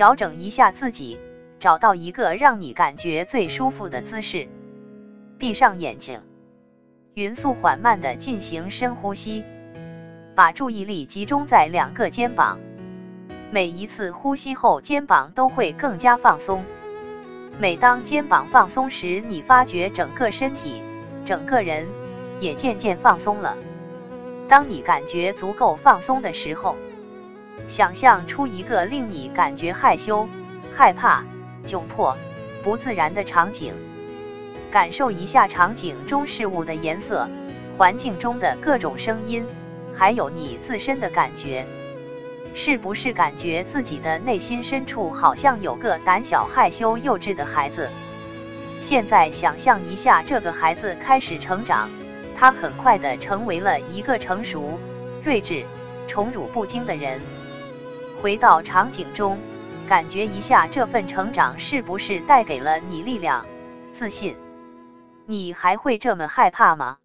调整一下自己，找到一个让你感觉最舒服的姿势，闭上眼睛，匀速缓慢的进行深呼吸，把注意力集中在两个肩膀。每一次呼吸后，肩膀都会更加放松。每当肩膀放松时，你发觉整个身体、整个人也渐渐放松了。当你感觉足够放松的时候，想象出一个令你感觉害羞、害怕、窘迫、不自然的场景，感受一下场景中事物的颜色、环境中的各种声音，还有你自身的感觉。是不是感觉自己的内心深处好像有个胆小、害羞、幼稚的孩子？现在想象一下，这个孩子开始成长，他很快的成为了一个成熟、睿智、宠辱不惊的人。回到场景中，感觉一下这份成长是不是带给了你力量、自信？你还会这么害怕吗？